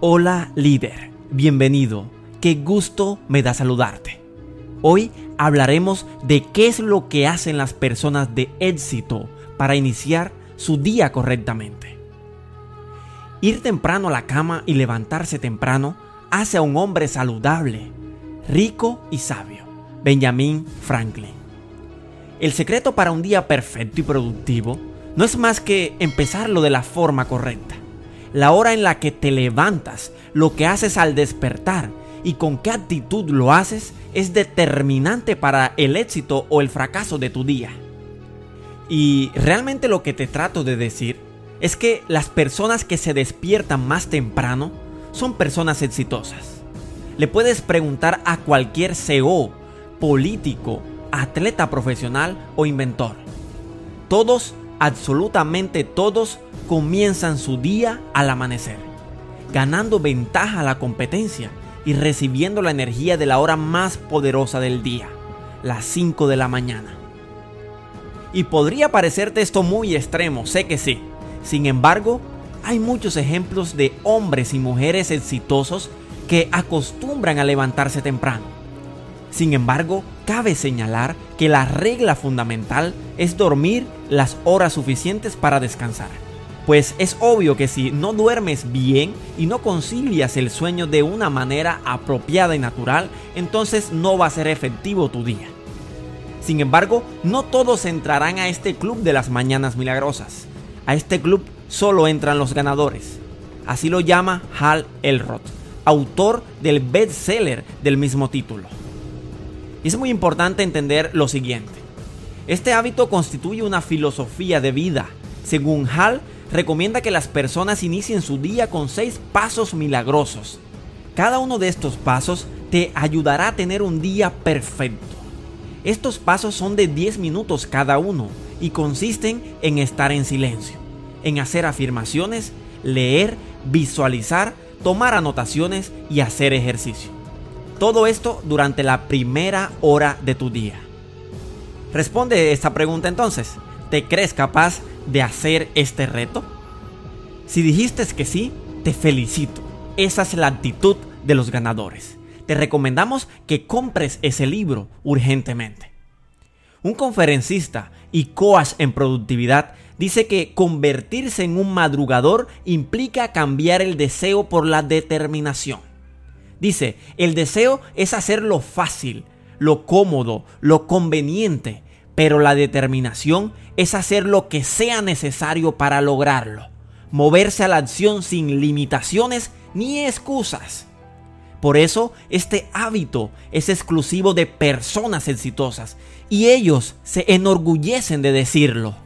Hola líder, bienvenido, qué gusto me da saludarte. Hoy hablaremos de qué es lo que hacen las personas de éxito para iniciar su día correctamente. Ir temprano a la cama y levantarse temprano hace a un hombre saludable, rico y sabio. Benjamin Franklin. El secreto para un día perfecto y productivo no es más que empezarlo de la forma correcta la hora en la que te levantas, lo que haces al despertar y con qué actitud lo haces es determinante para el éxito o el fracaso de tu día. Y realmente lo que te trato de decir es que las personas que se despiertan más temprano son personas exitosas. Le puedes preguntar a cualquier CEO, político, atleta profesional o inventor. Todos, absolutamente todos, comienzan su día al amanecer, ganando ventaja a la competencia y recibiendo la energía de la hora más poderosa del día, las 5 de la mañana. Y podría parecerte esto muy extremo, sé que sí. Sin embargo, hay muchos ejemplos de hombres y mujeres exitosos que acostumbran a levantarse temprano. Sin embargo, cabe señalar que la regla fundamental es dormir las horas suficientes para descansar pues es obvio que si no duermes bien y no concilias el sueño de una manera apropiada y natural, entonces no va a ser efectivo tu día. Sin embargo, no todos entrarán a este club de las mañanas milagrosas. A este club solo entran los ganadores. Así lo llama Hal Elrod, autor del bestseller del mismo título. Es muy importante entender lo siguiente. Este hábito constituye una filosofía de vida. Según Hal, recomienda que las personas inicien su día con seis pasos milagrosos. Cada uno de estos pasos te ayudará a tener un día perfecto. Estos pasos son de 10 minutos cada uno y consisten en estar en silencio, en hacer afirmaciones, leer, visualizar, tomar anotaciones y hacer ejercicio. Todo esto durante la primera hora de tu día. Responde esta pregunta entonces. ¿Te crees capaz de hacer este reto? Si dijiste que sí, te felicito. Esa es la actitud de los ganadores. Te recomendamos que compres ese libro urgentemente. Un conferencista y coach en productividad dice que convertirse en un madrugador implica cambiar el deseo por la determinación. Dice, el deseo es hacer lo fácil, lo cómodo, lo conveniente, pero la determinación es hacer lo que sea necesario para lograrlo. Moverse a la acción sin limitaciones ni excusas. Por eso, este hábito es exclusivo de personas exitosas y ellos se enorgullecen de decirlo.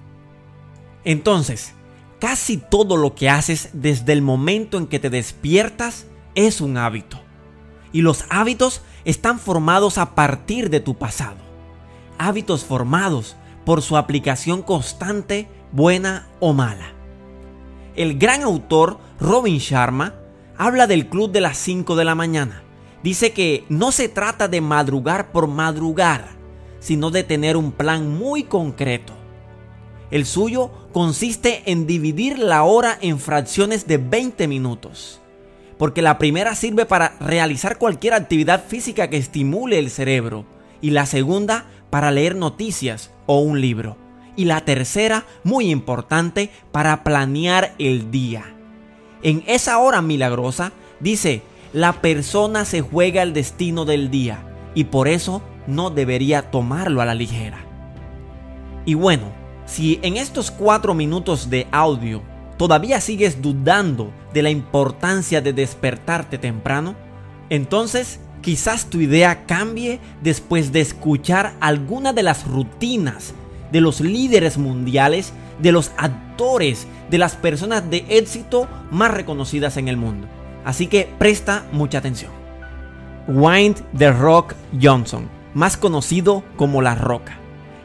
Entonces, casi todo lo que haces desde el momento en que te despiertas es un hábito. Y los hábitos están formados a partir de tu pasado hábitos formados por su aplicación constante, buena o mala. El gran autor Robin Sharma habla del club de las 5 de la mañana. Dice que no se trata de madrugar por madrugar, sino de tener un plan muy concreto. El suyo consiste en dividir la hora en fracciones de 20 minutos, porque la primera sirve para realizar cualquier actividad física que estimule el cerebro y la segunda para leer noticias o un libro. Y la tercera, muy importante, para planear el día. En esa hora milagrosa, dice, la persona se juega el destino del día y por eso no debería tomarlo a la ligera. Y bueno, si en estos cuatro minutos de audio todavía sigues dudando de la importancia de despertarte temprano, entonces Quizás tu idea cambie después de escuchar alguna de las rutinas de los líderes mundiales, de los actores, de las personas de éxito más reconocidas en el mundo. Así que presta mucha atención. Wayne The Rock Johnson, más conocido como La Roca,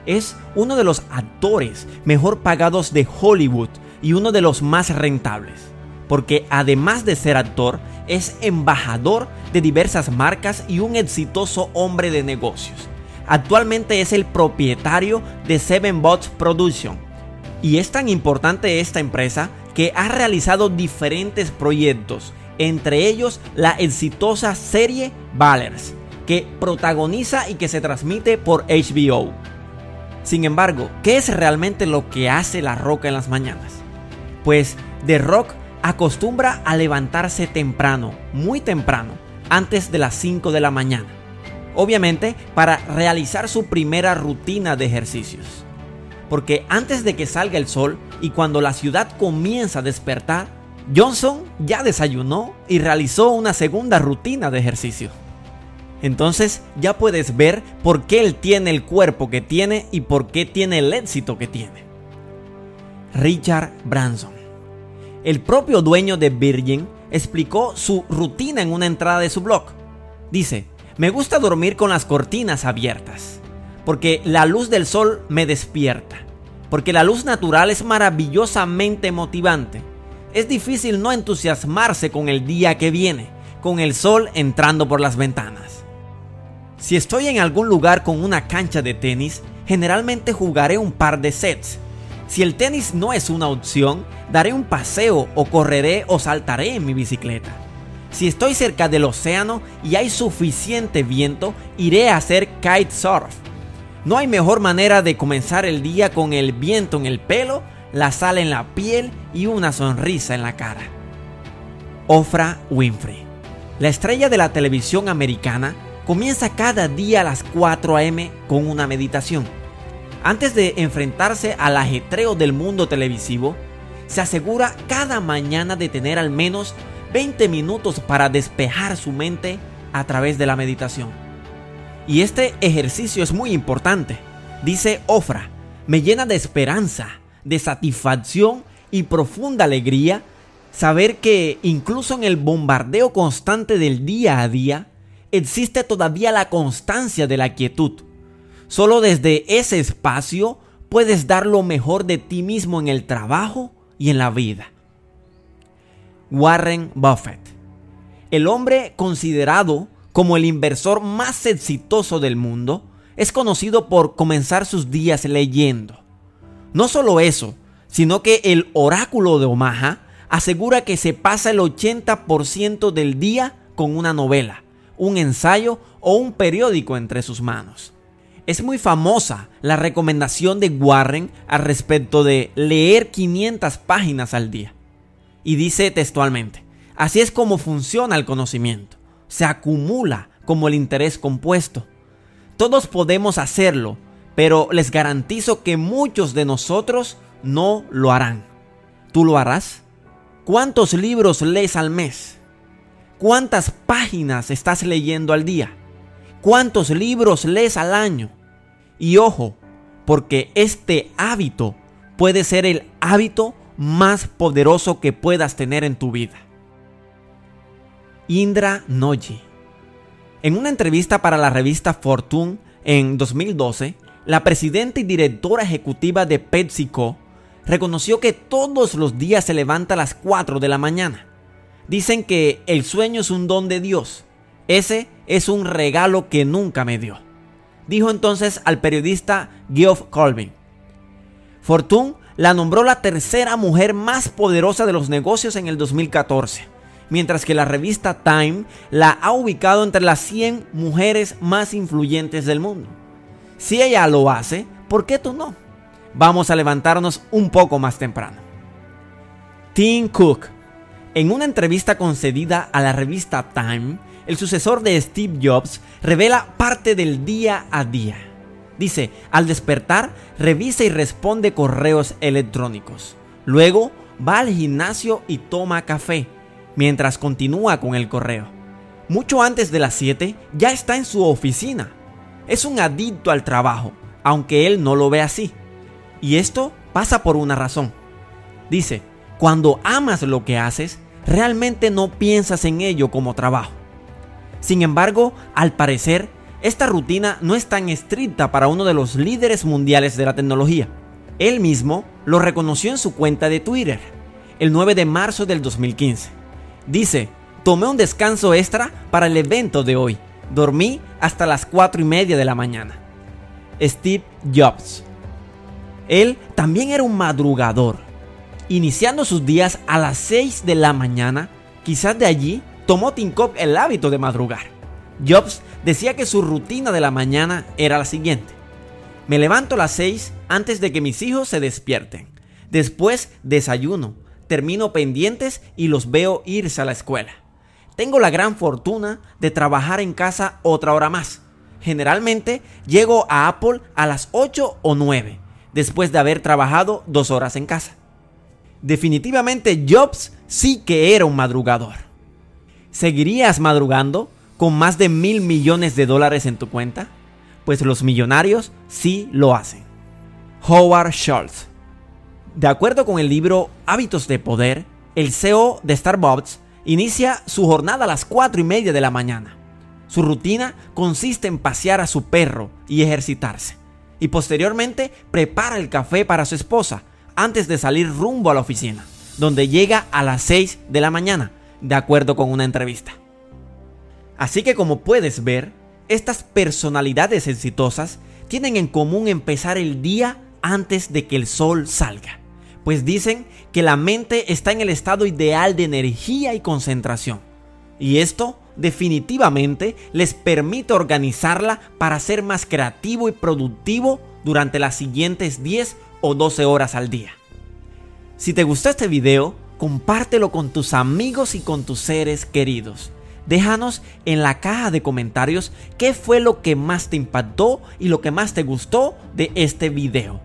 es uno de los actores mejor pagados de Hollywood y uno de los más rentables, porque además de ser actor, es embajador de diversas marcas y un exitoso hombre de negocios. Actualmente es el propietario de Seven Bots Production. Y es tan importante esta empresa que ha realizado diferentes proyectos, entre ellos la exitosa serie Ballers, que protagoniza y que se transmite por HBO. Sin embargo, ¿qué es realmente lo que hace La Roca en las mañanas? Pues The Rock acostumbra a levantarse temprano, muy temprano, antes de las 5 de la mañana. Obviamente para realizar su primera rutina de ejercicios. Porque antes de que salga el sol y cuando la ciudad comienza a despertar, Johnson ya desayunó y realizó una segunda rutina de ejercicio. Entonces ya puedes ver por qué él tiene el cuerpo que tiene y por qué tiene el éxito que tiene. Richard Branson. El propio dueño de Virgin explicó su rutina en una entrada de su blog. Dice, me gusta dormir con las cortinas abiertas, porque la luz del sol me despierta, porque la luz natural es maravillosamente motivante. Es difícil no entusiasmarse con el día que viene, con el sol entrando por las ventanas. Si estoy en algún lugar con una cancha de tenis, generalmente jugaré un par de sets. Si el tenis no es una opción, daré un paseo o correré o saltaré en mi bicicleta. Si estoy cerca del océano y hay suficiente viento, iré a hacer kitesurf. No hay mejor manera de comenzar el día con el viento en el pelo, la sal en la piel y una sonrisa en la cara. Ofra Winfrey. La estrella de la televisión americana comienza cada día a las 4 a.m. con una meditación. Antes de enfrentarse al ajetreo del mundo televisivo, se asegura cada mañana de tener al menos 20 minutos para despejar su mente a través de la meditación. Y este ejercicio es muy importante. Dice Ofra, me llena de esperanza, de satisfacción y profunda alegría saber que incluso en el bombardeo constante del día a día, existe todavía la constancia de la quietud. Solo desde ese espacio puedes dar lo mejor de ti mismo en el trabajo y en la vida. Warren Buffett, el hombre considerado como el inversor más exitoso del mundo, es conocido por comenzar sus días leyendo. No solo eso, sino que el oráculo de Omaha asegura que se pasa el 80% del día con una novela un ensayo o un periódico entre sus manos. Es muy famosa la recomendación de Warren al respecto de leer 500 páginas al día. Y dice textualmente, así es como funciona el conocimiento. Se acumula como el interés compuesto. Todos podemos hacerlo, pero les garantizo que muchos de nosotros no lo harán. ¿Tú lo harás? ¿Cuántos libros lees al mes? ¿Cuántas páginas estás leyendo al día? ¿Cuántos libros lees al año? Y ojo, porque este hábito puede ser el hábito más poderoso que puedas tener en tu vida. Indra Noji. En una entrevista para la revista Fortune en 2012, la presidenta y directora ejecutiva de PepsiCo reconoció que todos los días se levanta a las 4 de la mañana Dicen que el sueño es un don de Dios. Ese es un regalo que nunca me dio. Dijo entonces al periodista Geoff Colvin. Fortune la nombró la tercera mujer más poderosa de los negocios en el 2014, mientras que la revista Time la ha ubicado entre las 100 mujeres más influyentes del mundo. Si ella lo hace, ¿por qué tú no? Vamos a levantarnos un poco más temprano. Tim Cook en una entrevista concedida a la revista Time, el sucesor de Steve Jobs revela parte del día a día. Dice, al despertar, revisa y responde correos electrónicos. Luego, va al gimnasio y toma café, mientras continúa con el correo. Mucho antes de las 7, ya está en su oficina. Es un adicto al trabajo, aunque él no lo ve así. Y esto pasa por una razón. Dice, cuando amas lo que haces, realmente no piensas en ello como trabajo. Sin embargo, al parecer, esta rutina no es tan estricta para uno de los líderes mundiales de la tecnología. Él mismo lo reconoció en su cuenta de Twitter, el 9 de marzo del 2015. Dice, tomé un descanso extra para el evento de hoy. Dormí hasta las 4 y media de la mañana. Steve Jobs. Él también era un madrugador iniciando sus días a las 6 de la mañana, quizás de allí tomó Cook el hábito de madrugar. Jobs decía que su rutina de la mañana era la siguiente. Me levanto a las 6 antes de que mis hijos se despierten. Después desayuno, termino pendientes y los veo irse a la escuela. Tengo la gran fortuna de trabajar en casa otra hora más. Generalmente llego a Apple a las 8 o 9, después de haber trabajado dos horas en casa. Definitivamente Jobs sí que era un madrugador. ¿Seguirías madrugando con más de mil millones de dólares en tu cuenta? Pues los millonarios sí lo hacen. Howard Schultz. De acuerdo con el libro Hábitos de Poder, el CEO de Starbucks inicia su jornada a las 4 y media de la mañana. Su rutina consiste en pasear a su perro y ejercitarse. Y posteriormente prepara el café para su esposa antes de salir rumbo a la oficina, donde llega a las 6 de la mañana, de acuerdo con una entrevista. Así que como puedes ver, estas personalidades exitosas tienen en común empezar el día antes de que el sol salga, pues dicen que la mente está en el estado ideal de energía y concentración. Y esto definitivamente les permite organizarla para ser más creativo y productivo durante las siguientes 10 o 12 horas al día. Si te gustó este video, compártelo con tus amigos y con tus seres queridos. Déjanos en la caja de comentarios qué fue lo que más te impactó y lo que más te gustó de este video.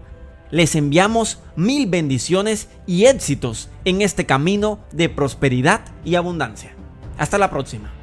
Les enviamos mil bendiciones y éxitos en este camino de prosperidad y abundancia. Hasta la próxima.